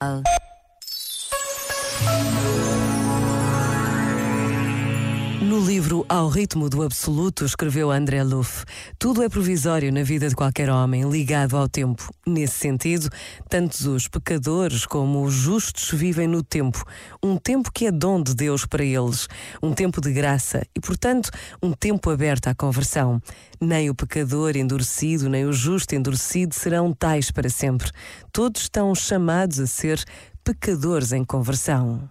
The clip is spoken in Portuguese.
Oh. No livro Ao Ritmo do Absoluto, escreveu André Luff, tudo é provisório na vida de qualquer homem, ligado ao tempo. Nesse sentido, tanto os pecadores como os justos vivem no tempo, um tempo que é dom de Deus para eles, um tempo de graça e, portanto, um tempo aberto à conversão. Nem o pecador endurecido, nem o justo endurecido serão tais para sempre. Todos estão chamados a ser pecadores em conversão.